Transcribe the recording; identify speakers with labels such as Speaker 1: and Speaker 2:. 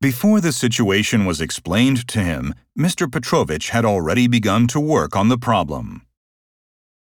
Speaker 1: Before the situation was explained to him, Mr. Petrovich had already begun to work on the problem.